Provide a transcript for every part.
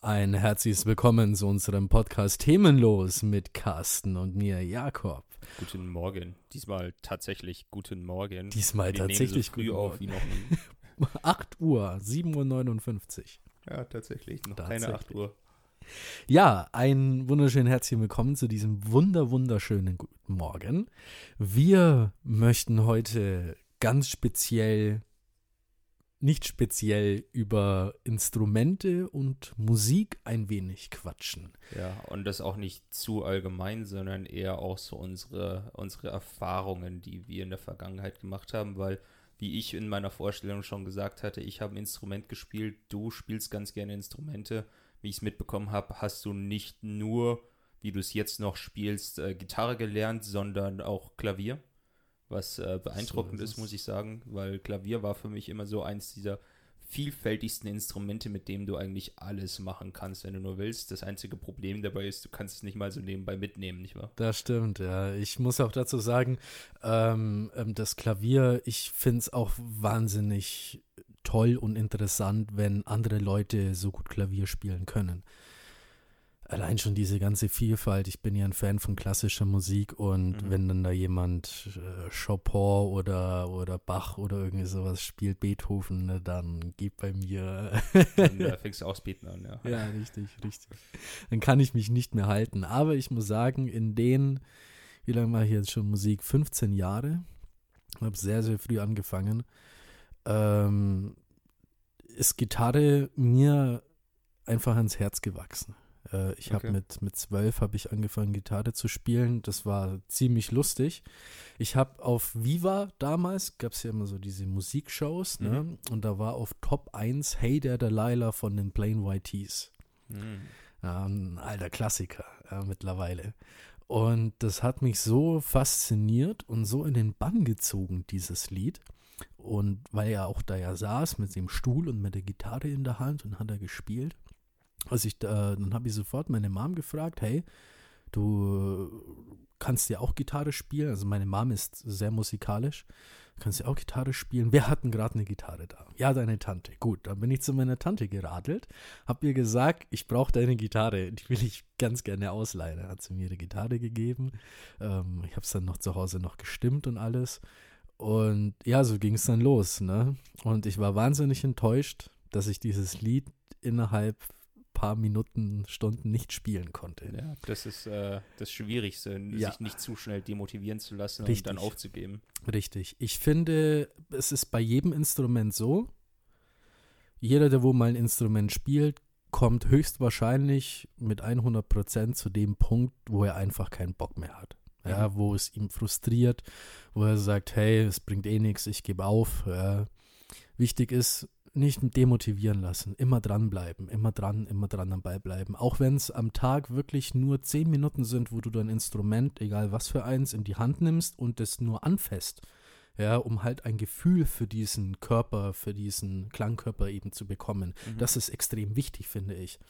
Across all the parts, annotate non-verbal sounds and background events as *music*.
Ein herzliches Willkommen zu unserem Podcast Themenlos mit Carsten und mir, Jakob. Guten Morgen. Diesmal tatsächlich guten Morgen. Diesmal Wir tatsächlich so früh guten auf wie noch nie. *laughs* 8 Uhr, 7.59 Uhr. Ja, tatsächlich. Noch Tatsächlich. keine 8 Uhr. Ja, ein wunderschönen herzlichen Willkommen zu diesem wunder wunderschönen guten Morgen. Wir möchten heute ganz speziell, nicht speziell über Instrumente und Musik ein wenig quatschen. Ja, und das auch nicht zu allgemein, sondern eher auch so unsere, unsere Erfahrungen, die wir in der Vergangenheit gemacht haben, weil, wie ich in meiner Vorstellung schon gesagt hatte, ich habe ein Instrument gespielt, du spielst ganz gerne Instrumente. Wie ich es mitbekommen habe, hast du nicht nur, wie du es jetzt noch spielst, äh, Gitarre gelernt, sondern auch Klavier. Was äh, beeindruckend So ist ist, muss ich sagen, weil Klavier war für mich immer so eins dieser vielfältigsten Instrumente, mit dem du eigentlich alles machen kannst, wenn du nur willst. Das einzige Problem dabei ist, du kannst es nicht mal so nebenbei mitnehmen, nicht wahr? Das stimmt, ja. Ich muss auch dazu sagen, ähm, ähm, das Klavier, ich finde es auch wahnsinnig toll und interessant, wenn andere Leute so gut Klavier spielen können. Allein schon diese ganze Vielfalt. Ich bin ja ein Fan von klassischer Musik und Mhm. wenn dann da jemand äh, Chopin oder, oder Bach oder irgendwie sowas spielt, Beethoven, ne, dann geht bei mir Dann äh, *laughs* fängst du auch Beten an, ja. ja, richtig, richtig. Dann kann ich mich nicht mehr halten. Aber ich muss sagen, in den, wie lange mache ich jetzt schon Musik? 15 Jahre. Ich habe sehr, sehr früh angefangen. Ähm, ist Gitarre mir einfach ans Herz gewachsen. Äh, ich habe Okay. mit, mit zwölf habe ich angefangen, Gitarre zu spielen. Das war ziemlich lustig. Ich habe auf Viva damals, gab es ja immer so diese Musikshows, ne? Und da war auf Top 1 Hey der Delilah von den Plain White Tees. Mhm. Ein alter Klassiker ja, mittlerweile. Und das hat mich so fasziniert und so in den Bann gezogen, dieses Lied. Und weil er auch da ja saß mit dem Stuhl und mit der Gitarre in der Hand und hat er gespielt. Also ich, da, dann habe ich sofort meine Mom gefragt, hey, du kannst ja auch Gitarre spielen. Also meine Mom ist sehr musikalisch. Kannst ja auch Gitarre spielen. Wer hat denn gerade eine Gitarre da? Ja, deine Tante. Gut, dann bin ich zu meiner Tante geradelt, hab ihr gesagt, ich brauche deine Gitarre, die will ich ganz gerne ausleihen. Dann hat sie mir ihre Gitarre gegeben. Ähm, ich habe es dann noch zu Hause noch gestimmt und alles. Und ja, so ging es dann los. Ne? Und ich war wahnsinnig enttäuscht, dass ich dieses Lied innerhalb paar Minuten, Stunden nicht spielen konnte. Ja, das ist äh, das Schwierigste, Ja. sich nicht zu schnell demotivieren zu lassen Richtig. und dann aufzugeben. Richtig. Ich finde, es ist bei jedem Instrument so, jeder, der wo mal ein Instrument spielt, kommt höchstwahrscheinlich mit 100% zu dem Punkt, wo er einfach keinen Bock mehr hat. Ja, Mhm. wo es ihm frustriert, wo er sagt, hey, es bringt eh nichts, ich gebe auf. Ja. Wichtig ist, nicht demotivieren lassen, immer dranbleiben, immer dran, immer dran am Ball bleiben. Auch wenn es am Tag wirklich nur 10 Minuten sind, wo du dein Instrument, egal was für eins, in die Hand nimmst und es nur anfasst. Ja, um halt ein Gefühl für diesen Körper, für diesen Klangkörper eben zu bekommen. Mhm. Das ist extrem wichtig, finde ich.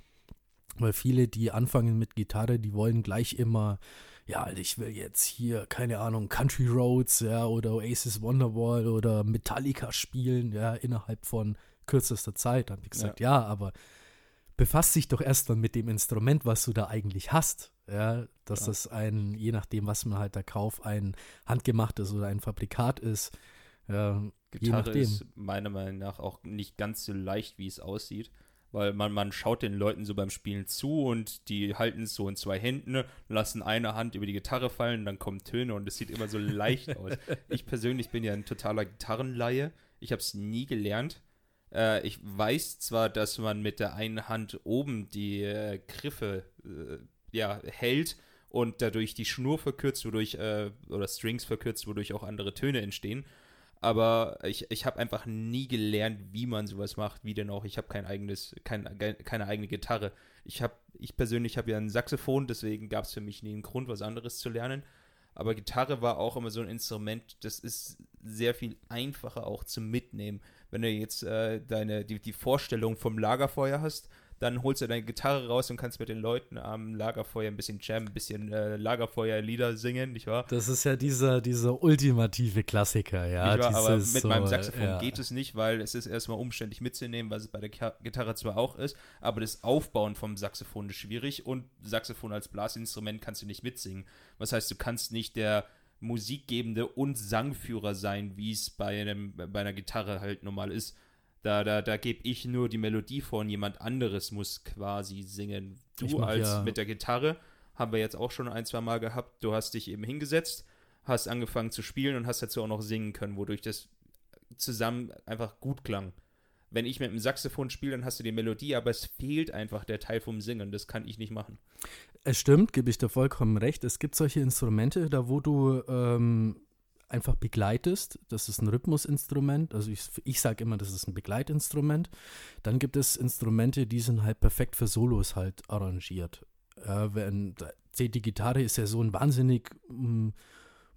Weil viele, die anfangen mit Gitarre, die wollen gleich immer, ja, ich will jetzt hier, keine Ahnung, Country Roads, ja, oder Oasis Wonderwall oder Metallica spielen, ja, innerhalb von kürzester Zeit. Dann habe ich gesagt, ja. aber befasst dich doch erstmal mit dem Instrument, was du da eigentlich hast. Ja, dass Ja. das ein, je nachdem, was man halt da kauft, ein handgemachtes oder ein Fabrikat ist. Ja, Gitarre ist meiner Meinung nach auch nicht ganz so leicht, wie es aussieht. Weil man, man schaut den Leuten so beim Spielen zu und die halten es so in zwei Händen, lassen eine Hand über die Gitarre fallen, dann kommen Töne und es sieht immer so leicht *laughs* aus. Ich persönlich bin ja ein totaler Gitarrenlaie. Ich habe es nie gelernt. Äh, ich weiß zwar, dass man mit der einen Hand oben die äh, Griffe äh, ja, hält und dadurch die Schnur verkürzt, wodurch, äh, oder Strings verkürzt, wodurch auch andere Töne entstehen. Aber ich, ich habe einfach nie gelernt, wie man sowas macht, wie denn auch. Ich habe kein eigenes, kein, keine eigene Gitarre. Ich habe, ich persönlich habe ja ein Saxophon, deswegen gab es für mich nie einen Grund, was anderes zu lernen. Aber Gitarre war auch immer so ein Instrument, das ist sehr viel einfacher auch zum Mitnehmen. Wenn du jetzt äh, deine, die, die Vorstellung vom Lagerfeuer hast, dann holst du deine Gitarre raus und kannst mit den Leuten am Lagerfeuer ein bisschen Jam, ein bisschen äh, Lagerfeuerlieder singen, nicht wahr? Das ist ja dieser, dieser ultimative Klassiker, ja. Nicht wahr? Aber mit so, meinem Saxophon ja. geht es nicht, weil es ist erstmal umständlich mitzunehmen, was es bei der Gitarre zwar auch ist, aber das Aufbauen vom Saxophon ist schwierig und Saxophon als Blasinstrument kannst du nicht mitsingen. Was heißt, du kannst nicht der Musikgebende und Sangführer sein, wie es bei, einem, bei einer Gitarre halt normal ist. Da, da, da gebe ich nur die Melodie vor und jemand anderes muss quasi singen. Du als ja- mit der Gitarre haben wir jetzt auch schon ein, zwei Mal gehabt. Du hast dich eben hingesetzt, hast angefangen zu spielen und hast dazu auch noch singen können, wodurch das zusammen einfach gut klang. Wenn ich mit dem Saxophon spiele, dann hast du die Melodie, aber es fehlt einfach der Teil vom Singen. Das kann ich nicht machen. Es stimmt, gebe ich dir vollkommen recht. Es gibt solche Instrumente, da wo du ähm, einfach begleitest. Das ist ein Rhythmusinstrument. Also ich, ich sage immer, das ist ein Begleitinstrument. Dann gibt es Instrumente, die sind halt perfekt für Solos halt arrangiert. Äh, wenn, die Gitarre ist ja so ein wahnsinnig mm,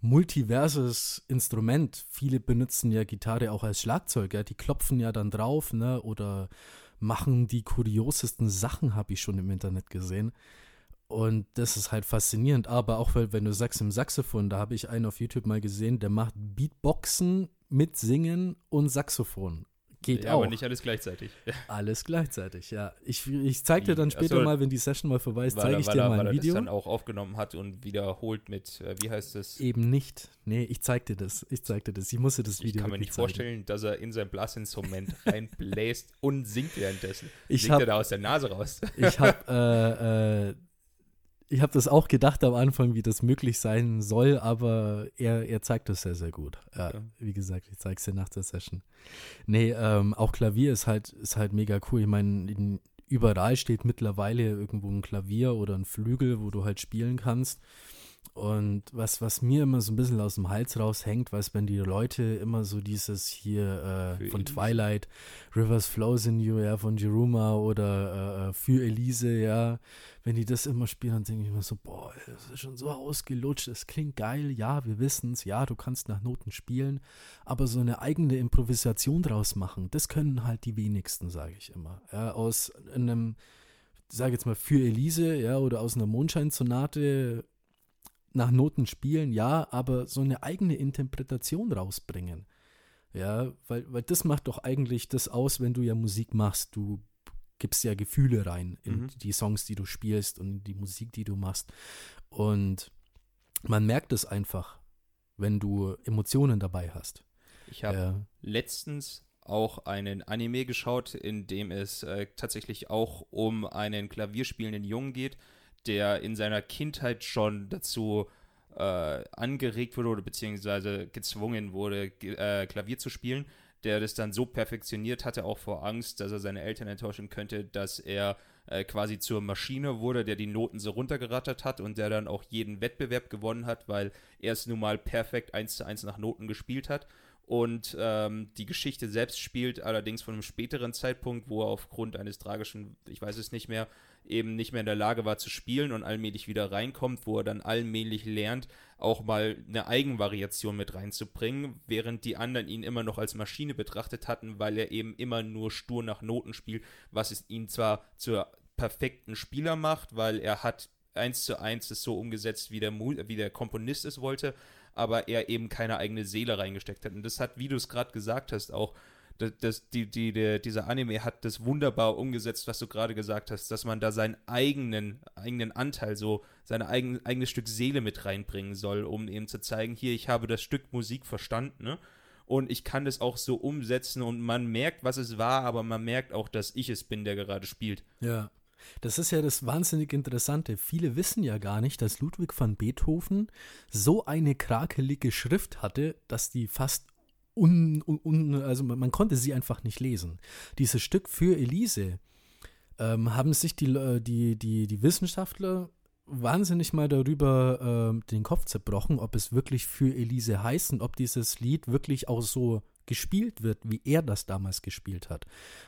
multiverses Instrument. Viele benutzen ja Gitarre auch als Schlagzeug. Ja? Die klopfen ja dann drauf ne? oder machen die kuriosesten Sachen, habe ich schon im Internet gesehen. Und das ist halt faszinierend. Aber auch, wenn du sagst im Saxophon, da habe ich einen auf YouTube mal gesehen, der macht Beatboxen mit Singen und Saxophon. Geht ja, auch. aber nicht alles gleichzeitig. *laughs* Alles gleichzeitig, ja. Ich, ich zeig dir dann später so. mal, wenn die Session mal vorbei ist, Weil zeige er- ich weil dir er, mal weil ein er Video. das dann auch aufgenommen hat und wiederholt mit, äh, wie heißt das? Eben nicht. Nee, ich zeig dir das. Ich zeig dir das. Ich musste das Ich Video kann mir nicht zeigen. vorstellen, dass er in sein Blasinstrument *laughs* reinbläst und singt währenddessen. Ich Singt hab- er da aus der Nase raus? Ich habe *laughs* äh, äh, ich habe das auch gedacht am Anfang, wie das möglich sein soll, aber er, er zeigt das sehr, sehr gut. Ja, Ja. Wie gesagt, ich zeige es dir nach der Session. Nee, ähm, auch Klavier ist halt, ist halt mega cool. Ich meine, in- überall steht mittlerweile irgendwo ein Klavier oder ein Flügel, wo du halt spielen kannst. Und was, was mir immer so ein bisschen aus dem Hals raushängt, weißt wenn die Leute immer so dieses hier äh, von Elise. Twilight, Rivers Flows in You, ja, von Jeruma oder äh, äh, für Elise, ja, wenn die das immer spielen, dann denke ich mir so, boah, das ist schon so ausgelutscht, es klingt geil, ja, wir wissen es, ja, du kannst nach Noten spielen, aber so eine eigene Improvisation draus machen, das können halt die wenigsten, sage ich immer. Ja, aus einem, sage jetzt mal, für Elise, ja, oder aus einer Mondscheinsonate nach Noten spielen, ja, aber so eine eigene Interpretation rausbringen. Ja, weil, weil das macht doch eigentlich das aus, wenn du ja Musik machst. Du gibst ja Gefühle rein in Mhm. die Songs, die du spielst und in die Musik, die du machst. Und man merkt es einfach, wenn du Emotionen dabei hast. Ich habe Ja, letztens auch einen Anime geschaut, in dem es äh, tatsächlich auch um einen klavierspielenden Jungen geht, der in seiner Kindheit schon dazu äh, angeregt wurde oder beziehungsweise gezwungen wurde, äh, Klavier zu spielen, der das dann so perfektioniert hatte, auch vor Angst, dass er seine Eltern enttäuschen könnte, dass er äh, quasi zur Maschine wurde, der die Noten so runtergerattert hat und der dann auch jeden Wettbewerb gewonnen hat, weil er es nun mal perfekt eins zu eins nach Noten gespielt hat. Und ähm, die Geschichte selbst spielt allerdings von einem späteren Zeitpunkt, wo er aufgrund eines tragischen, ich weiß es nicht mehr, eben nicht mehr in der Lage war zu spielen und allmählich wieder reinkommt, wo er dann allmählich lernt, auch mal eine Eigenvariation mit reinzubringen, während die anderen ihn immer noch als Maschine betrachtet hatten, weil er eben immer nur stur nach Noten spielt, was es ihn zwar zur perfekten Spieler macht, weil er hat eins zu eins es so umgesetzt, wie der, wie der Komponist es wollte, aber er eben keine eigene Seele reingesteckt hat. Und das hat, wie du es gerade gesagt hast, auch das, das, die, die, der, dieser Anime hat das wunderbar umgesetzt, was du gerade gesagt hast, dass man da seinen eigenen, eigenen Anteil, so sein eigen, eigenes Stück Seele mit reinbringen soll, um eben zu zeigen, hier, ich habe das Stück Musik verstanden, ne? Und ich kann das auch so umsetzen und man merkt, was es war, aber man merkt auch, dass ich es bin, der gerade spielt. ja. Das ist ja das wahnsinnig Interessante. Viele wissen ja gar nicht, dass Ludwig van Beethoven so eine krakelige Schrift hatte, dass die fast un, un, also man, man konnte sie einfach nicht lesen. Dieses Stück für Elise ähm, haben sich die, äh, die, die, die Wissenschaftler wahnsinnig mal darüber ähm, den Kopf zerbrochen, ob es wirklich für Elise heißt und ob dieses Lied wirklich auch so gespielt wird, wie er das damals gespielt hat.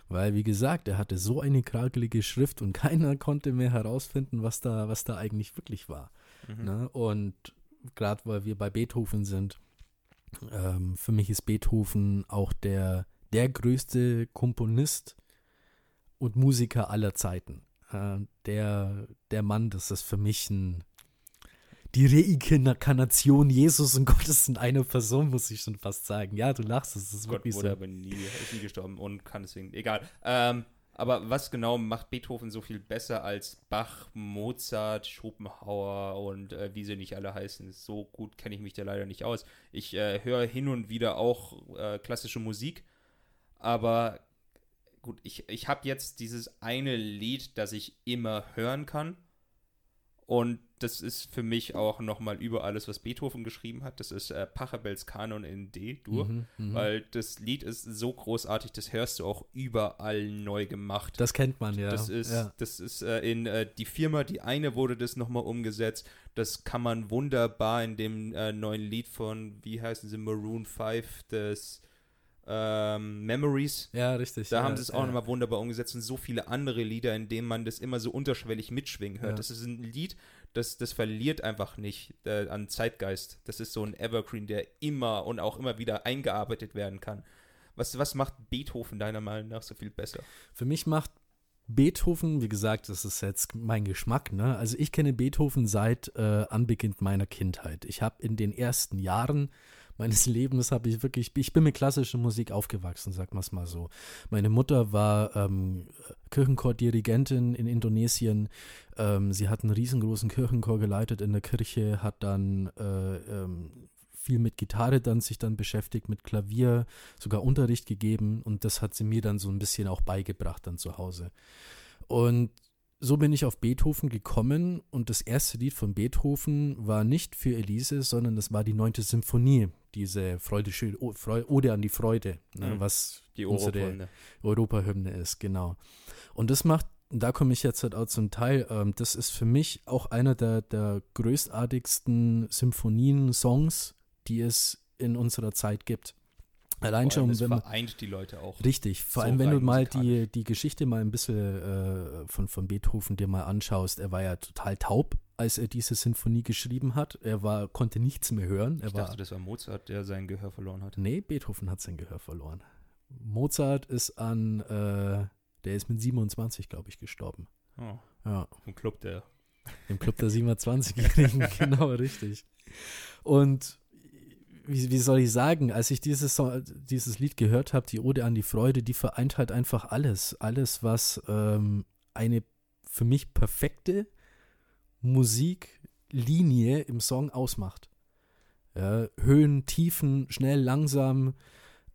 Weil, wie gesagt, er hatte so eine krakelige Schrift und *laughs* keiner konnte mehr herausfinden, was da, was da eigentlich wirklich war. Mhm. Ne? Und gerade weil wir bei Beethoven sind, ähm, für mich ist Beethoven auch der, der größte Komponist und Musiker aller Zeiten. Äh, der, der Mann, das ist für mich ein, die Reinkarnation Jesus und Gottes in einer Person, muss ich schon fast sagen. Ja, du lachst, das ist Gott wirklich wurde so. aber nie, ist nie gestorben und kann deswegen, egal. Ähm, aber was genau macht Beethoven so viel besser als Bach, Mozart, Schopenhauer und äh, wie sie nicht alle heißen? So gut kenne ich mich da leider nicht aus. Ich äh, höre hin und wieder auch äh, klassische Musik, aber gut, ich, ich habe jetzt dieses eine Lied, das ich immer hören kann. Und das ist für mich auch nochmal über alles, was Beethoven geschrieben hat. Das ist äh, Pachelbels Kanon in D-Dur. Mhm, mhm. Weil das Lied ist so großartig, das hörst du auch überall neu gemacht. Das kennt man ja. Das ist, ja. das ist äh, in äh, die Firma, die eine wurde das nochmal umgesetzt. Das kann man wunderbar in dem äh, neuen Lied von, wie heißen sie, Maroon 5, das ähm, Memories. ja, richtig. Da ja, haben sie es auch ja. nochmal wunderbar umgesetzt und so viele andere Lieder, in denen man das immer so unterschwellig mitschwingen hört. Ja. Das ist ein Lied, das, das verliert einfach nicht äh, an Zeitgeist. Das ist so ein Evergreen, der immer und auch immer wieder eingearbeitet werden kann. Was, was macht Beethoven deiner Meinung nach so viel besser? Für mich macht Beethoven, wie gesagt, das ist jetzt mein Geschmack, ne? Also ich kenne Beethoven seit äh, Anbeginn meiner Kindheit. Ich habe in den ersten Jahren meines *laughs* Lebens habe ich wirklich, ich bin mit klassischer Musik aufgewachsen, sag mal's mal so. Meine Mutter war ähm, Kirchenchordirigentin in Indonesien. Ähm, sie hat einen riesengroßen Kirchenchor geleitet in der Kirche, hat dann äh, ähm, viel mit Gitarre dann sich dann beschäftigt, mit Klavier, sogar Unterricht gegeben und das hat sie mir dann so ein bisschen auch beigebracht dann zu Hause. Und so bin ich auf Beethoven gekommen und das erste Lied von Beethoven war nicht für Elise, sondern das war die neunte Symphonie, diese Freude, Ode an die Freude, ne, Mhm. was Die unsere Europahymne. Europahymne ist, genau. Und das macht, da komme ich jetzt halt auch zum Teil, ähm, das ist für mich auch einer der, der größtartigsten Symphonien, Songs, die es in unserer Zeit gibt. Allein schon, es wenn man, vereint die Leute auch. Richtig, vor so allem wenn du mal die, die Geschichte mal ein bisschen äh, von, von Beethoven dir mal anschaust. Er war ja total taub, als er diese Sinfonie geschrieben hat. Er war, konnte nichts mehr hören. Er Ich war, dachte, das war Mozart, der sein Gehör verloren hat. nee, Beethoven hat sein Gehör verloren. Mozart ist an, äh, der ist mit 27, glaube ich, gestorben. Oh, Ja, im Club der. im Club der 27-Jährigen, *laughs* genau, richtig. Und wie, wie soll ich sagen, als ich dieses, dieses Lied gehört habe, die Ode an die Freude, die vereint halt einfach alles. Alles, was ähm, eine für mich perfekte Musiklinie im Song ausmacht. Ja, Höhen, Tiefen, schnell, langsam,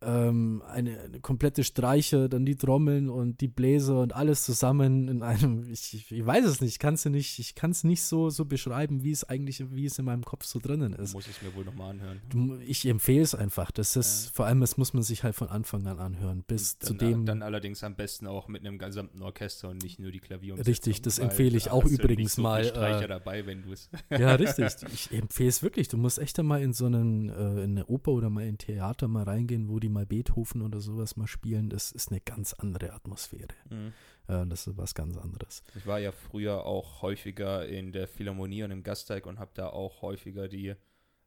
ähm, eine, eine komplette Streiche, dann die Trommeln und die Bläser und alles zusammen in einem, ich, ich, weiß es nicht, ich kann es nicht, ich kann es nicht so, so beschreiben, wie es eigentlich, wie es in meinem Kopf so drinnen ist. Muss ich mir wohl nochmal anhören. Du, ich empfehle es einfach. Das ist, Ja. vor allem, das muss man sich halt von Anfang an anhören. Bis zu dann, dem. dann allerdings am besten auch mit einem gesamten Orchester und nicht nur die Klavier. Richtig, das empfehle ich auch übrigens so mal, Streicher äh, dabei, wenn du es. ja, *laughs* richtig. Ich empfehle es wirklich. Du musst echt einmal in so einen, äh, in eine Oper oder mal in ein Theater mal reingehen, wo die mal Beethoven oder sowas mal spielen. Das ist eine ganz andere Atmosphäre. Mhm. Äh, das ist was ganz anderes. Ich war ja früher auch häufiger in der Philharmonie und im Gasteig und habe da auch häufiger die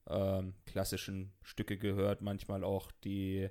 ähm, klassischen Stücke gehört, manchmal auch die,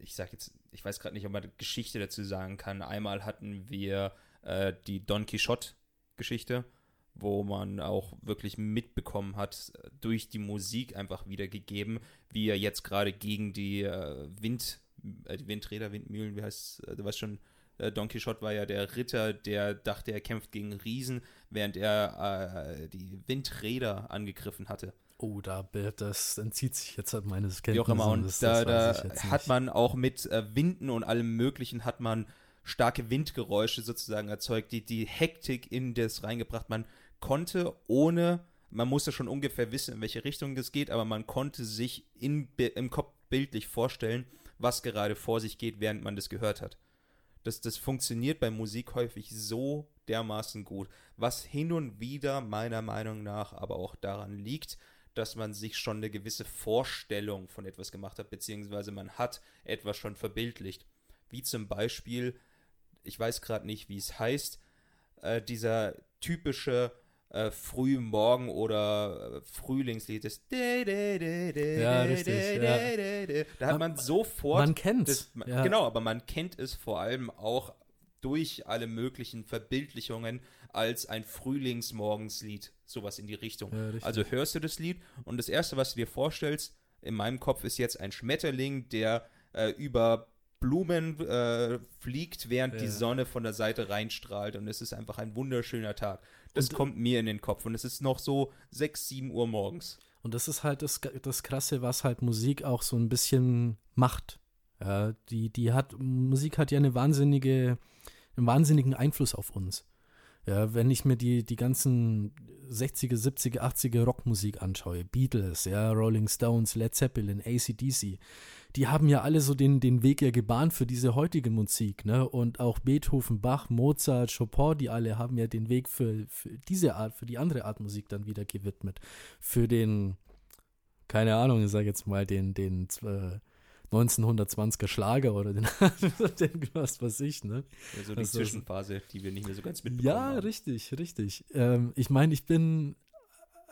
ich sag jetzt, ich weiß gerade nicht, ob man Geschichte dazu sagen kann. Einmal hatten wir äh, die Don Quixote-Geschichte, wo man auch wirklich mitbekommen hat, äh, durch die Musik einfach wiedergegeben, wie er jetzt gerade gegen die äh, Wind, äh, die Windräder, Windmühlen, wie heißt es, du weißt schon, äh, Don Quixote war ja der Ritter, der dachte, er kämpft gegen Riesen, während er äh, die Windräder angegriffen hatte. Oh, da das entzieht sich jetzt halt meines Wie Kenntnisses. auch immer. Und das, da, das da hat man auch mit äh, Winden und allem Möglichen hat man starke Windgeräusche sozusagen erzeugt, die die Hektik in das reingebracht. Man konnte ohne, man musste schon ungefähr wissen, in welche Richtung das geht, aber man konnte sich in, im Kopf bildlich vorstellen, was gerade vor sich geht, während man das gehört hat. Das, das funktioniert bei Musik häufig so dermaßen gut, was hin und wieder meiner Meinung nach aber auch daran liegt, dass man sich schon eine gewisse Vorstellung von etwas gemacht hat, beziehungsweise man hat etwas schon verbildlicht. Wie zum Beispiel, ich weiß gerade nicht, wie es heißt, äh, dieser typische äh, Frühmorgen- oder äh, Frühlingslied ist. Ja, richtig, ja. Da hat Man- man sofort Man kennt's. das, ja. Genau, aber man kennt es vor allem auch durch alle möglichen Verbildlichungen als ein Frühlingsmorgenslied, sowas in die Richtung. Ja, also hörst du das Lied und das erste, was du dir vorstellst, in meinem Kopf ist jetzt ein Schmetterling, der äh, über Blumen äh, fliegt, während die Ja. Sonne von der Seite reinstrahlt und es ist einfach ein wunderschöner Tag. Das Und- kommt mir in den Kopf und es ist noch so 6, 7 Uhr morgens. Und das ist halt das, das Krasse, was halt Musik auch so ein bisschen macht. Ja, die, die hat, Musik hat ja eine wahnsinnige, einen wahnsinnigen Einfluss auf uns. Ja, wenn ich mir die, die ganzen 60er, 70er, 80er Rockmusik anschaue, Beatles, ja, Rolling Stones, Led Zeppelin, ACDC, die haben ja alle so den, den Weg ja gebahnt für diese heutige Musik, ne? Und auch Beethoven, Bach, Mozart, Chopin, die alle haben ja den Weg für, für diese Art, für die andere Art Musik dann wieder gewidmet. Für den, keine Ahnung, ich sag jetzt mal, den, den äh, 1920er Schlager oder den, *laughs* den was weiß ich, ne? Also die Also- Zwischenphase, die wir nicht mehr so ganz mitbekommen Ja, haben. richtig, richtig. Ähm, ich meine, ich bin,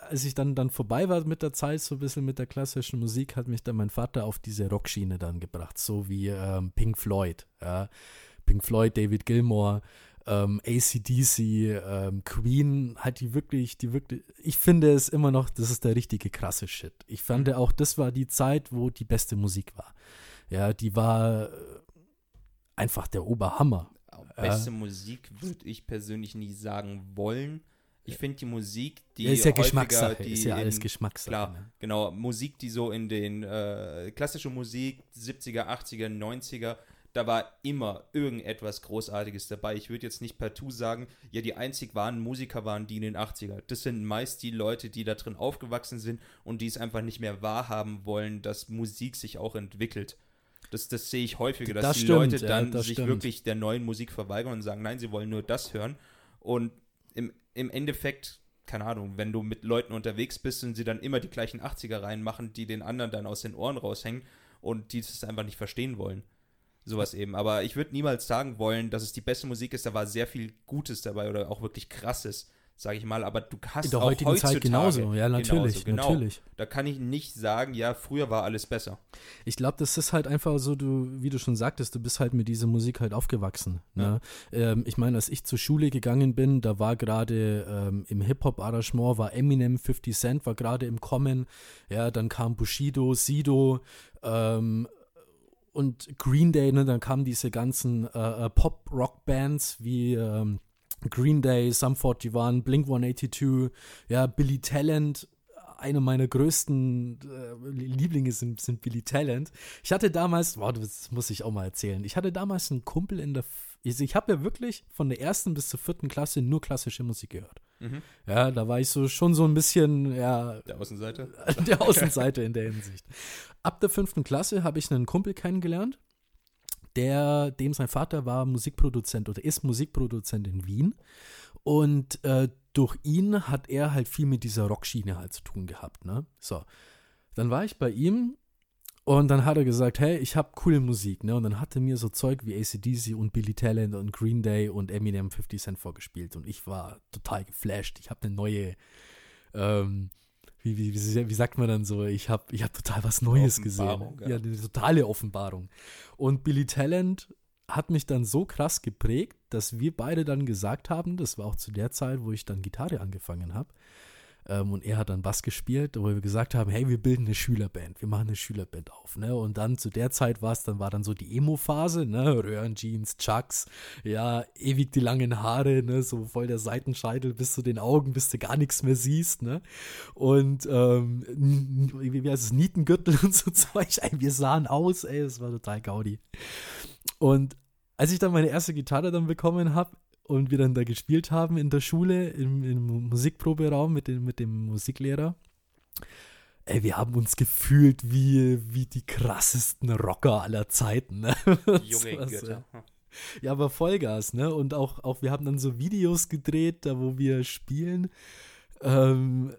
als ich dann, dann vorbei war mit der Zeit, so ein bisschen mit der klassischen Musik, hat mich dann mein Vater auf diese Rockschiene dann gebracht, so wie ähm, Pink Floyd, ja. Pink Floyd, David Gilmour, ähm, ACDC, ähm, Queen, hat die wirklich, die wirklich, ich finde es immer noch, das ist der richtige krasse Shit. Ich fand auch, das war die Zeit, wo die beste Musik war. Ja, die war äh, einfach der Oberhammer. Beste Musik würde ich persönlich nie sagen wollen. Ich finde die Musik, die ja, ist ja Geschmackssache, die ist ja alles in, Geschmackssache. Klar, ne? genau. Musik, die so in den äh, klassische Musik 70er, 80er, 90er, da war immer irgendetwas Großartiges dabei. Ich würde jetzt nicht partout sagen, ja, die einzig wahren Musiker waren die in den 80er. Das sind meist die Leute, die da drin aufgewachsen sind und die es einfach nicht mehr wahrhaben wollen, dass Musik sich auch entwickelt. Das, das sehe ich häufiger, dass Das die stimmt, Leute ja, dann das sich stimmt. wirklich der neuen Musik verweigern und sagen, nein, sie wollen nur das hören. Und im, im Endeffekt, keine Ahnung, wenn du mit Leuten unterwegs bist und sie dann immer die gleichen 80er reinmachen, die den anderen dann aus den Ohren raushängen und die das einfach nicht verstehen wollen. Sowas eben. Aber ich würde niemals sagen wollen, dass es die beste Musik ist. Da war sehr viel Gutes dabei oder auch wirklich krasses, sage ich mal. Aber du hast In der auch heutigen Zeit genauso, ja, natürlich, genauso, genau. natürlich. Da kann ich nicht sagen, ja, früher war alles besser. Ich glaube, das ist halt einfach so, du, wie du schon sagtest, du bist halt mit dieser Musik halt aufgewachsen. Ne? Ähm, ich meine, als ich zur Schule gegangen bin, da war gerade ähm, im Hip-Hop-Arrangement, war Eminem, 50 Cent war gerade im Kommen, ja, dann kam Bushido, Sido, ähm, und Green Day, ne, dann kamen diese ganzen äh, äh, Pop-Rock-Bands wie ähm, Green Day, Sum 41, Blink 182, ja, Billy Talent, eine meiner größten äh, Lieblinge sind, sind Billy Talent. Ich hatte damals, boah, das muss ich auch mal erzählen, ich hatte damals einen Kumpel in der, ich, ich habe ja wirklich von der ersten bis zur vierten Klasse nur klassische Musik gehört. Mhm. Ja, da war ich so schon so ein bisschen, ja, Der Außenseite. *laughs* der Außenseite in der Hinsicht. Ab der fünften Klasse habe ich einen Kumpel kennengelernt, der, dem sein Vater war Musikproduzent oder ist Musikproduzent in Wien. Und äh, durch ihn hat er halt viel mit dieser Rockschiene halt zu tun gehabt. Ne? So, dann war ich bei ihm und dann hat er gesagt, hey, ich habe coole Musik. Ne? Und dann hat er mir so Zeug wie ACDC und Billy Talent und Green Day und Eminem 50 Cent vorgespielt. Und ich war total geflasht. Ich habe eine neue ähm, wie, wie, wie, wie sagt man dann so, ich habe ich hab total was Neues gesehen. Ja. ja. eine totale Offenbarung. Und Billy Talent hat mich dann so krass geprägt, dass wir beide dann gesagt haben, das war auch zu der Zeit, wo ich dann Gitarre angefangen habe, ähm, und er hat dann Bass gespielt, wo wir gesagt haben, hey, wir bilden eine Schülerband, wir machen eine Schülerband auf, ne? Und dann zu der Zeit war es, dann war dann so die Emo-Phase, ne? Röhrenjeans, Chucks, ja, ewig die langen Haare, ne? So voll der Seitenscheitel bis zu den Augen, bis du gar nichts mehr siehst, ne? Und ähm, wie heißt es, Nietengürtel *laughs* und so Zeug, ey, wir sahen aus, ey, das war total gaudi. Und als ich dann meine erste Gitarre dann bekommen habe und wir dann da gespielt haben in der Schule, im, im Musikproberaum mit dem, mit dem Musiklehrer, ey, wir haben uns gefühlt wie, wie die krassesten Rocker aller Zeiten. Ne? *laughs* Junge Götter. ja, aber Vollgas, ne? Und auch, auch wir haben dann so Videos gedreht, da wo wir spielen, ähm,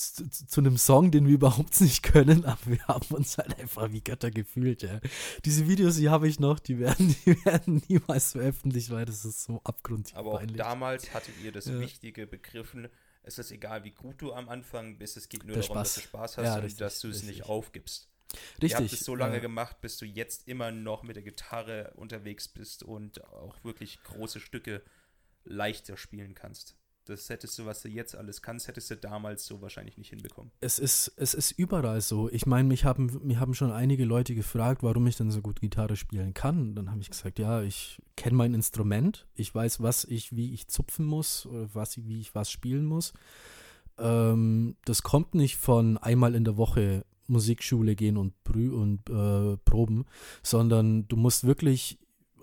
zu, zu, einem Song, den wir *laughs* überhaupt nicht können, aber wir haben uns halt einfach wie Götter gefühlt, ja. Diese Videos, die habe ich noch, die werden, *laughs* die werden niemals veröffentlicht, weil das ist so abgrundtief Aber auch damals hattet ihr das Ja. Wichtige begriffen. Es ist egal, wie gut du am Anfang bist, es geht nur Der darum, Spaß. dass du Spaß hast Ja, und richtig, dass du es richtig. nicht aufgibst. Richtig. Ihr habt es so lange äh, gemacht, bis du jetzt immer noch mit der Gitarre unterwegs bist und auch wirklich große Stücke leichter spielen kannst. Das hättest du, was du jetzt alles kannst, hättest du damals so wahrscheinlich nicht hinbekommen. Es ist, es ist überall so. Ich meine, mich haben, mich haben schon einige Leute gefragt, warum ich denn so gut Gitarre spielen kann. Dann habe ich gesagt, ja, ich kenne mein Instrument, ich weiß, was ich, wie ich zupfen muss, was, wie ich was spielen muss. Ähm, das kommt nicht von einmal in der Woche Musikschule gehen und, und äh, proben, sondern du musst wirklich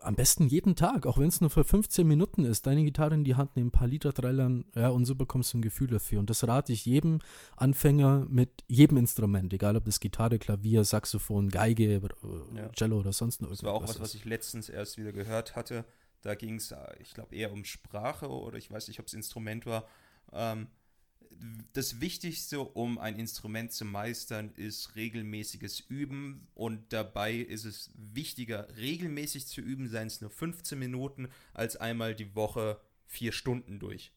am besten jeden Tag, auch wenn es nur für 15 Minuten ist, deine Gitarre in die Hand nehmen, ein paar Lieder trällern, ja, und so bekommst du ein Gefühl dafür. Und das rate ich jedem Anfänger mit jedem Instrument, egal ob das Gitarre, Klavier, Saxophon, Geige, äh, ja. Cello oder sonst noch irgendwas. Das war auch was, was ich letztens erst wieder gehört hatte. Da ging es, äh, ich glaube, eher um Sprache oder ich weiß nicht, ob es Instrument war. Ähm, das Wichtigste, um ein Instrument zu meistern, ist regelmäßiges Üben. Und dabei ist es wichtiger, regelmäßig zu üben, seien es nur 15 Minuten, als einmal die Woche vier Stunden durch.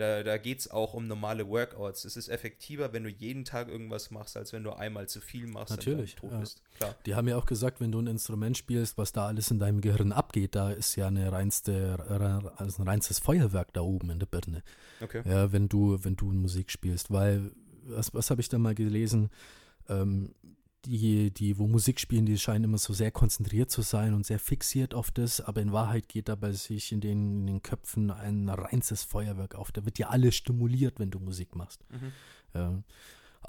Da, da geht es auch um normale Workouts. Es ist effektiver, wenn du jeden Tag irgendwas machst, als wenn du einmal zu viel machst Natürlich, und tot ja. bist. Klar. Die haben ja auch gesagt, wenn du ein Instrument spielst, was da alles in deinem Gehirn abgeht, da ist ja eine reinste, also ein reinstes Feuerwerk da oben in der Birne. Okay. Ja, wenn du, wenn du Musik spielst, weil, was, was habe ich da mal gelesen? Ähm, die, die, wo Musik spielen, die scheinen immer so sehr konzentriert zu sein und sehr fixiert auf das, aber in Wahrheit geht dabei sich in den, in den Köpfen ein reinstes Feuerwerk auf. Da wird ja alles stimuliert, wenn du Musik machst. Mhm. Ja.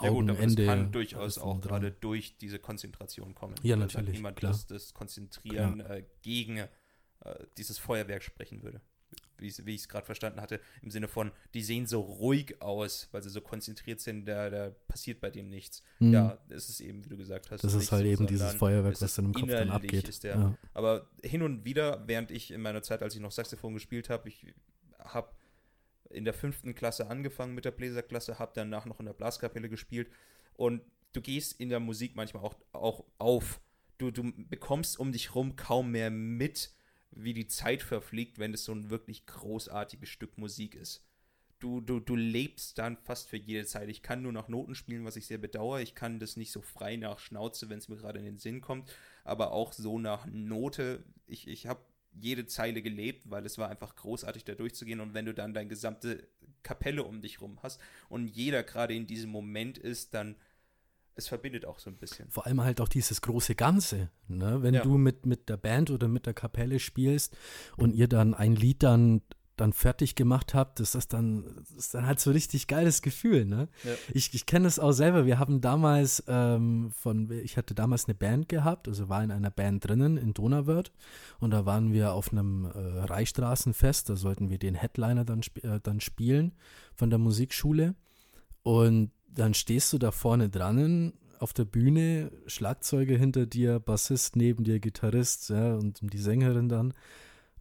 Ja gut, aber Ende, das kann durchaus auch gerade durch diese Konzentration kommen. Ja, natürlich. Niemand klar. das, das Konzentrieren äh, gegen äh, dieses Feuerwerk sprechen würde wie, ich es gerade verstanden hatte, im Sinne von, die sehen so ruhig aus, weil sie so konzentriert sind, da, da passiert bei dem nichts. Mhm. Ja, es ist eben, wie du gesagt hast. Das ist halt so, eben dieses Feuerwerk, was dann im Kopf dann abgeht. Der, ja. Aber hin und wieder, während ich in meiner Zeit, als ich noch Saxophon gespielt habe, ich habe in der fünften Klasse angefangen mit der Bläserklasse, habe danach noch in der Blaskapelle gespielt und du gehst in der Musik manchmal auch, auch auf. Du, du bekommst um dich rum kaum mehr mit, wie die Zeit verfliegt, wenn es so ein wirklich großartiges Stück Musik ist. Du, du, du lebst dann fast für jede Zeit. Ich kann nur nach Noten spielen, was ich sehr bedauere. Ich kann das nicht so frei nach Schnauze, wenn es mir gerade in den Sinn kommt, aber auch so nach Note. Ich, ich habe jede Zeile gelebt, weil es war einfach großartig, da durchzugehen. Und wenn du dann deine gesamte Kapelle um dich rum hast und jeder gerade in diesem Moment ist, dann es verbindet auch so ein bisschen. Vor allem halt auch dieses große Ganze. Ne? Wenn ja. du mit, mit der Band oder mit der Kapelle spielst und ihr dann ein Lied dann dann fertig gemacht habt, das ist dann, das ist dann halt so ein richtig geiles Gefühl, ne? Ja. Ich, ich kenne das auch selber. Wir haben damals ähm, von, ich hatte damals eine Band gehabt, also war in einer Band drinnen in Donauwörth und da waren wir auf einem äh, Reichstraßenfest, da sollten wir den Headliner dann, sp äh, dann spielen von der Musikschule und dann stehst du da vorne dran auf der Bühne, Schlagzeuger hinter dir, Bassist neben dir, Gitarrist, ja, und die Sängerin dann.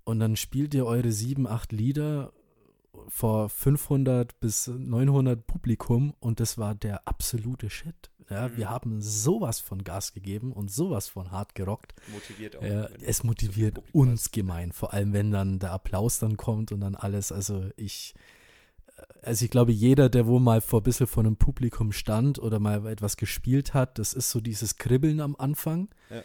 Und dann spielt ihr eure sieben, acht Lieder vor 500 bis 900 Publikum und das war der absolute Shit. Ja, mhm. Wir haben sowas von Gas gegeben und sowas von hart gerockt. Motiviert auch. Ja, es motiviert uns gemein, vor allem wenn dann der Applaus dann kommt und dann alles. Also ich, also ich glaube, jeder, der wohl mal vor ein bisschen vor einem Publikum stand oder mal etwas gespielt hat, das ist so dieses Kribbeln am Anfang. Ja.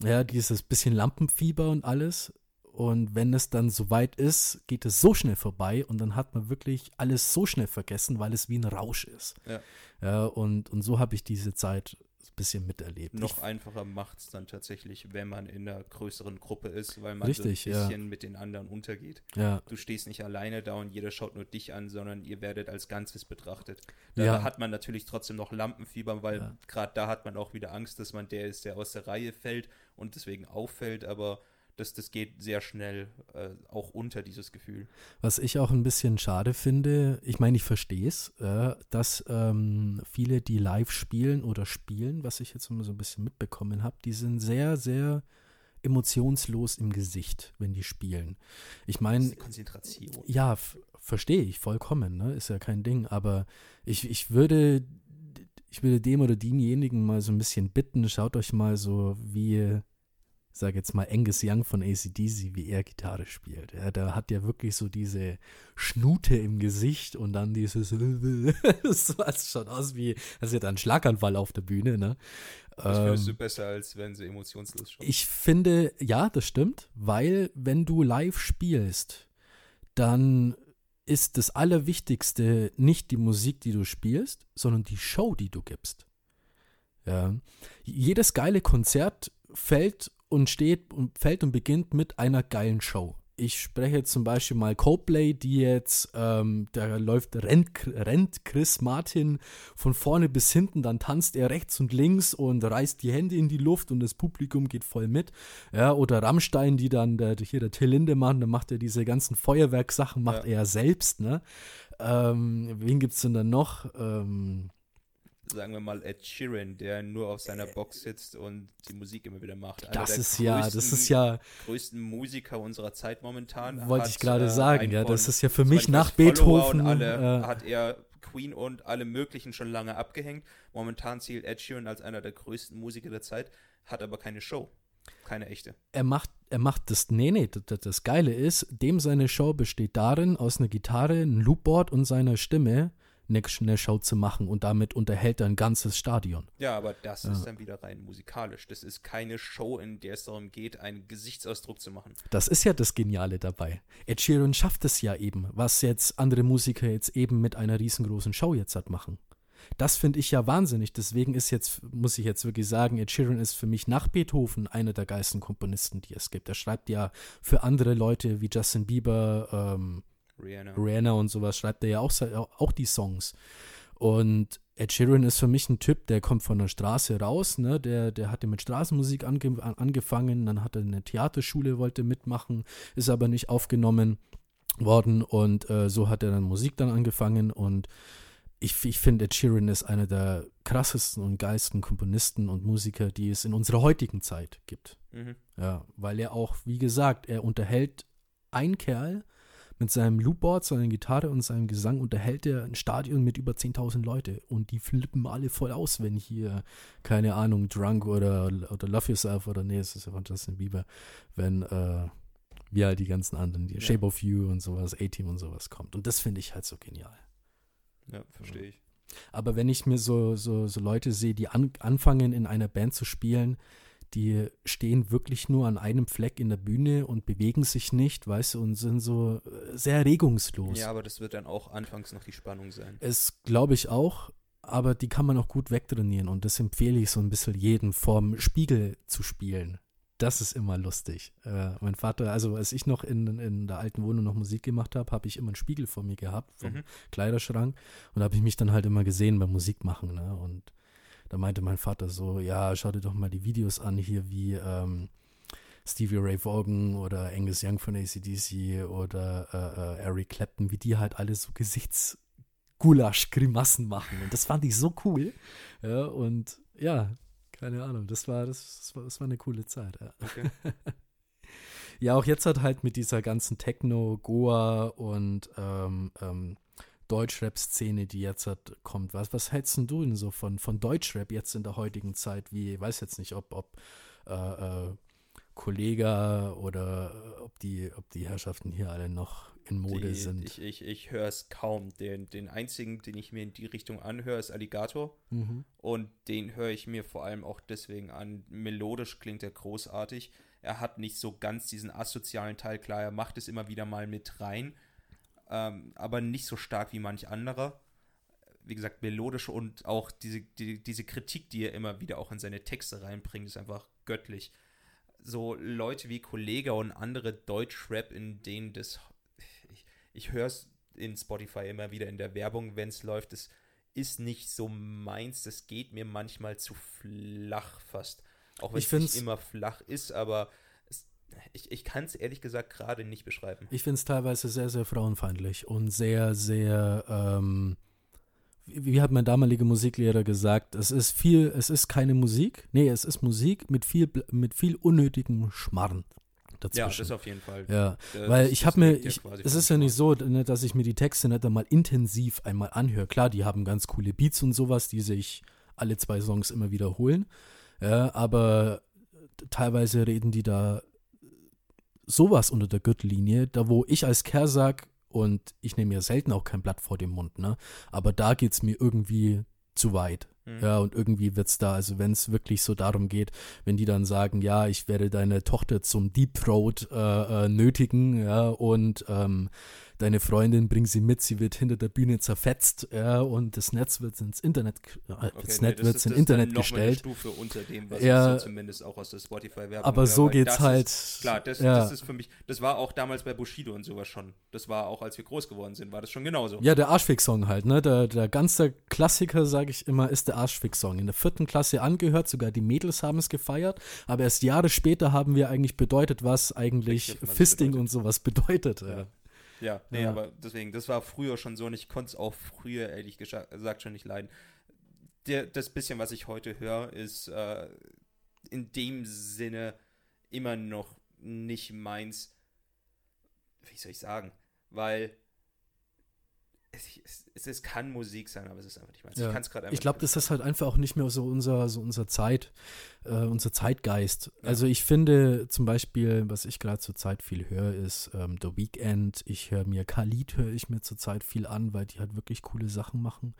Ja, dieses bisschen Lampenfieber und alles. Und wenn es dann soweit ist, geht es so schnell vorbei und dann hat man wirklich alles so schnell vergessen, weil es wie ein Rausch ist. Ja. ja und, und so habe ich diese Zeit bisschen miterlebt. Noch ich, einfacher macht es dann tatsächlich, wenn man in einer größeren Gruppe ist, weil man richtig, so ein bisschen ja. mit den anderen untergeht. Ja. Du stehst nicht alleine da und jeder schaut nur dich an, sondern ihr werdet als Ganzes betrachtet. Da ja. hat man natürlich trotzdem noch Lampenfieber, weil gerade da hat man auch wieder Angst, dass man der ist, der aus der Reihe fällt und deswegen auffällt, aber das, das geht sehr schnell äh, auch unter dieses Gefühl. Was ich auch ein bisschen schade finde, ich meine, ich verstehe es, äh, dass ähm, viele, die live spielen oder spielen, was ich jetzt immer so ein bisschen mitbekommen habe, die sind sehr, sehr emotionslos im Gesicht, wenn die spielen. Ich meine. Konzentration. Ja, verstehe ich vollkommen, ne? Ist ja kein Ding, aber ich, ich würde. Ich würde dem oder denjenigen mal so ein bisschen bitten, schaut euch mal so, wie sag jetzt mal Angus Young von ACDC, wie er Gitarre spielt. Ja, da hat ja wirklich so diese Schnute im Gesicht und dann dieses so *laughs* das schaut aus wie, als hätte ein Schlaganfall auf der Bühne, ne? Das findest du besser, als wenn sie emotionslos schauen. Ich finde, ja, das stimmt, weil wenn du live spielst, dann ist das Allerwichtigste nicht die Musik, die du spielst, sondern die Show, die du gibst. Ja. Jedes geile Konzert fällt und steht und fällt und beginnt mit einer geilen Show. Ich spreche zum Beispiel mal Coldplay, die jetzt, ähm, da läuft, rennt, rennt Chris Martin von vorne bis hinten, dann tanzt er rechts und links und reißt die Hände in die Luft und das Publikum geht voll mit. Ja, oder Rammstein, die dann, der, hier der Till Lindemann, dann macht er diese ganzen Feuerwerksachen, macht ja. er selbst, ne? Ähm, wen gibt's denn dann noch? Ähm, sagen wir mal, Ed Sheeran, der nur auf seiner Box sitzt und die Musik immer wieder macht. Einer das ist ja, das ist ja größten Musiker unserer Zeit momentan. Wollte ich gerade äh, sagen, ja, das ist ja für mich nach Beethoven. Alle, äh, hat er Queen und alle möglichen schon lange abgehängt. Momentan zählt Ed Sheeran als einer der größten Musiker der Zeit, hat aber keine Show. Keine echte. Er macht, er macht das, nee, nee, das, das Geile ist, dem seine Show besteht darin, aus einer Gitarre, einem Loopboard und seiner Stimme eine, eine Show zu machen und damit unterhält er ein ganzes Stadion. Ja, aber das ja. ist dann wieder rein musikalisch. Das ist keine Show, in der es darum geht, einen Gesichtsausdruck zu machen. Das ist ja das Geniale dabei. Ed Sheeran schafft es ja eben, was jetzt andere Musiker jetzt eben mit einer riesengroßen Show jetzt hat machen. Das finde ich ja wahnsinnig. Deswegen ist jetzt, muss ich jetzt wirklich sagen, Ed Sheeran ist für mich nach Beethoven einer der geilsten Komponisten, die es gibt. Er schreibt ja für andere Leute wie Justin Bieber, ähm, Rihanna. Rihanna und sowas schreibt er ja auch, auch die Songs. Und Ed Sheeran ist für mich ein Typ, der kommt von der Straße raus, ne? Der, der hatte mit Straßenmusik ange angefangen, dann hat er eine Theaterschule, wollte mitmachen, ist aber nicht aufgenommen worden und äh, so hat er dann Musik dann angefangen und ich, ich finde, Ed Sheeran ist einer der krassesten und geilsten Komponisten und Musiker, die es in unserer heutigen Zeit gibt. Mhm. Ja, weil er auch, wie gesagt, er unterhält ein Kerl, mit seinem Loopboard, seiner Gitarre und seinem Gesang unterhält er ein Stadion mit über 10.000 Leute und die flippen alle voll aus, wenn hier, keine Ahnung, Drunk oder, oder Love Yourself oder nee, es ist ja von Justin Bieber, wenn, äh, wie halt die ganzen anderen, die ja. Shape of You und sowas, A-Team und sowas kommt. Und das finde ich halt so genial. Ja, verstehe ich. Aber wenn ich mir so, so, so Leute sehe, die an, anfangen, in einer Band zu spielen, die stehen wirklich nur an einem Fleck in der Bühne und bewegen sich nicht, weißt du, und sind so äh, sehr regungslos. Ja, aber das wird dann auch anfangs noch die Spannung sein. Es glaube ich auch, aber die kann man auch gut wegtrainieren und das empfehle ich so ein bisschen jedem vorm Spiegel zu spielen. Das ist immer lustig. Äh, mein Vater, also als ich noch in, in der alten Wohnung noch Musik gemacht habe, habe ich immer einen Spiegel vor mir gehabt, vom mhm. Kleiderschrank. Und da habe ich mich dann halt immer gesehen beim Musikmachen. Ne? Und da meinte mein Vater so, ja, schau dir doch mal die Videos an hier wie ähm, Stevie Ray Vaughan oder Angus Young von ACDC oder äh, äh, Eric Clapton, wie die halt alle so Gesichtsgulasch-Grimassen machen. Und das fand ich so cool. Ja, und ja, keine Ahnung, das war, das, das war, das war eine coole Zeit. Ja. Okay. *laughs* ja, auch jetzt hat halt mit dieser ganzen Techno, Goa und ähm, ähm, Deutschrap-Szene, die jetzt hat, kommt. Was, was hältst du denn so von, von Deutschrap jetzt in der heutigen Zeit? Wie, ich weiß jetzt nicht, ob, ob äh, äh, Kollega oder ob die, ob die Herrschaften hier alle noch in Mode die, sind. Ich, ich, ich höre es kaum. Den, den einzigen, den ich mir in die Richtung anhöre, ist Alligator. Mhm. Und den höre ich mir vor allem auch deswegen an. Melodisch klingt er großartig. Er hat nicht so ganz diesen asozialen Teil. Klar, er macht es immer wieder mal mit rein ähm, aber nicht so stark wie manch anderer. Wie gesagt, melodisch und auch diese, die, diese Kritik, die er immer wieder auch in seine Texte reinbringt, ist einfach göttlich. So Leute wie Kollega und andere Deutschrap, in denen das. Ich, ich höre es in Spotify immer wieder in der Werbung, wenn es läuft. Das ist nicht so meins. Das geht mir manchmal zu flach fast. Auch wenn es nicht immer flach ist, aber ich, ich kann es ehrlich gesagt gerade nicht beschreiben. Ich finde es teilweise sehr, sehr frauenfeindlich und sehr, sehr, ähm, wie, hat mein damaliger Musiklehrer gesagt, es ist viel, es ist keine Musik, nee, es ist Musik mit viel, mit viel unnötigem Schmarren. Dazwischen. Ja, das auf jeden Fall. Ja, das, weil ich habe mir, ich, es ist ja nicht so, ne, dass ich mir die Texte nicht einmal intensiv einmal anhöre. Klar, die haben ganz coole Beats und sowas, die sich alle zwei Songs immer wiederholen. Ja, aber teilweise reden die da sowas unter der Gürtellinie, da wo ich als Kerl sag, und ich nehme ja selten auch kein Blatt vor den Mund, ne? Aber da geht es mir irgendwie zu weit. Mhm. Ja, und irgendwie wird es da, also wenn es wirklich so darum geht, wenn die dann sagen, ja, ich werde deine Tochter zum Deep Throat äh, äh, nötigen, ja, und ähm, deine Freundin, bring sie mit, sie wird hinter der Bühne zerfetzt, ja, und das Netz wird ins Internet, äh, okay, das Netz nee, wird ins Internet gestellt. Eine Stufe unter dem, was ja, so zumindest auch aus der Spotify-Werbung Aber so geht's das halt. Ist, klar, das, ja. das ist für mich, das war auch damals bei Bushido und sowas schon. Das war auch, als wir groß geworden sind, war das schon genauso. Ja, der Arschfix-Song halt, ne, der, der ganze Klassiker, sage ich immer, ist der Arschfix-Song. In der vierten Klasse angehört, sogar die Mädels haben es gefeiert, aber erst Jahre später haben wir eigentlich bedeutet, was eigentlich Fisting bedeutet. und sowas bedeutet. Ja. Ja, nee, ja. aber deswegen, das war früher schon so und ich konnte es auch früher, ehrlich gesagt, schon nicht leiden. Der, das bisschen, was ich heute höre, ist äh, in dem Sinne immer noch nicht meins. Wie soll ich sagen? Weil es, es, es, kann Musik sein, aber es ist einfach nicht meins. Ja. Ich, ich glaube, das ist halt einfach auch nicht mehr so unser, so unser Zeit, äh, unser Zeitgeist. Ja. Also ich finde zum Beispiel, was ich gerade zur Zeit viel höre, ist ähm, The Weeknd. Ich höre mir Khalid, höre ich mir zur Zeit viel an, weil die halt wirklich coole Sachen machen.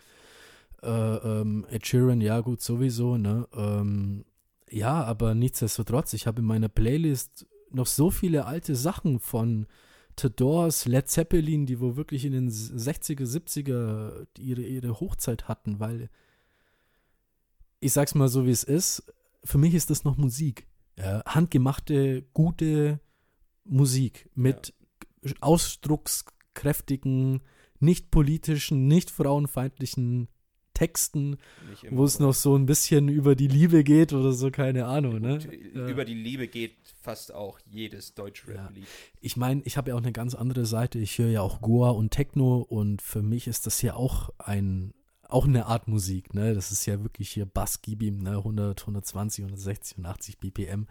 Äh, ähm, Ed Sheeran, ja gut, sowieso, ne? Ähm, ja, aber nichtsdestotrotz, ich habe in meiner Playlist noch so viele alte Sachen von The Doors, Led Zeppelin, die wo wirklich in den 60er, 70er ihre, ihre Hochzeit hatten, weil ich sag's mal so, wie es ist, für mich ist das noch Musik. Ja, handgemachte, gute Musik mit ja. ausdruckskräftigen, nicht politischen, nicht frauenfeindlichen Texten, wo es noch so ein bisschen über die Liebe geht oder so, keine Ahnung. Ne? Über die Liebe geht fast auch jedes Deutschrap-Lied. Ja. Ich meine, ich habe ja auch eine ganz andere Seite. Ich höre ja auch Goa und Techno und für mich ist das ja auch ein auch eine Art Musik, ne? Das ist ja wirklich hier Bass, gib ihm, ne? 100, 120, 160 und 80 BPM.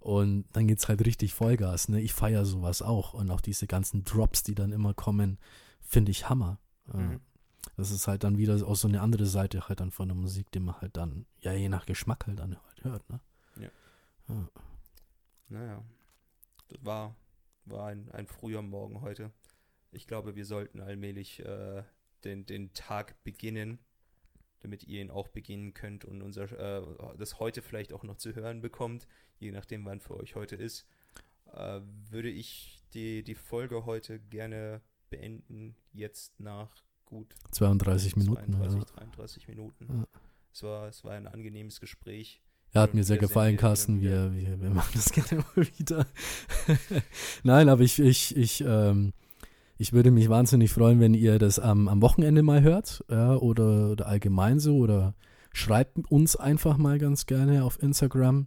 Und dann geht es halt richtig Vollgas, ne? Ich feiere sowas auch. Und auch diese ganzen Drops, die dann immer kommen, finde ich Hammer. Mhm. Das ist halt dann wieder auch so eine andere Seite halt dann von der Musik, die man halt dann, ja, je nach Geschmack halt dann halt hört, ne? Ja. ja. Naja, das war, war ein, ein früher Morgen heute. Ich glaube, wir sollten allmählich äh, den, den Tag beginnen, damit ihr ihn auch beginnen könnt und unser, äh, das heute vielleicht auch noch zu hören bekommt, je nachdem, wann für euch heute ist. Äh, würde ich die, die Folge heute gerne beenden, jetzt nach gut 32 Minuten. 32, ja. 33 Minuten. Ja. Es, war, es war ein angenehmes Gespräch. Ja, hat mir sehr gefallen, Carsten. Wir, wir, wir machen das *laughs* gerne mal wieder. *laughs* Nein, aber ich, ich, ich, ähm, ich würde mich wahnsinnig freuen, wenn ihr das am, am Wochenende mal hört ja, oder, oder allgemein so oder schreibt uns einfach mal ganz gerne auf Instagram,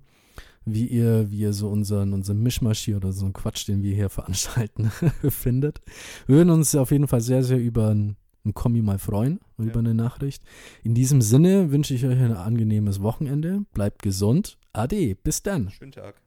wie ihr, wie ihr so unseren, unseren Mischmasch hier oder so einen Quatsch, den wir hier veranstalten, *laughs* findet. Wir würden uns auf jeden Fall sehr, sehr über ein ein Kommi mal freuen ja. über eine Nachricht. In diesem Sinne wünsche ich euch ein angenehmes Wochenende. Bleibt gesund. Ade. Bis dann. Schönen Tag.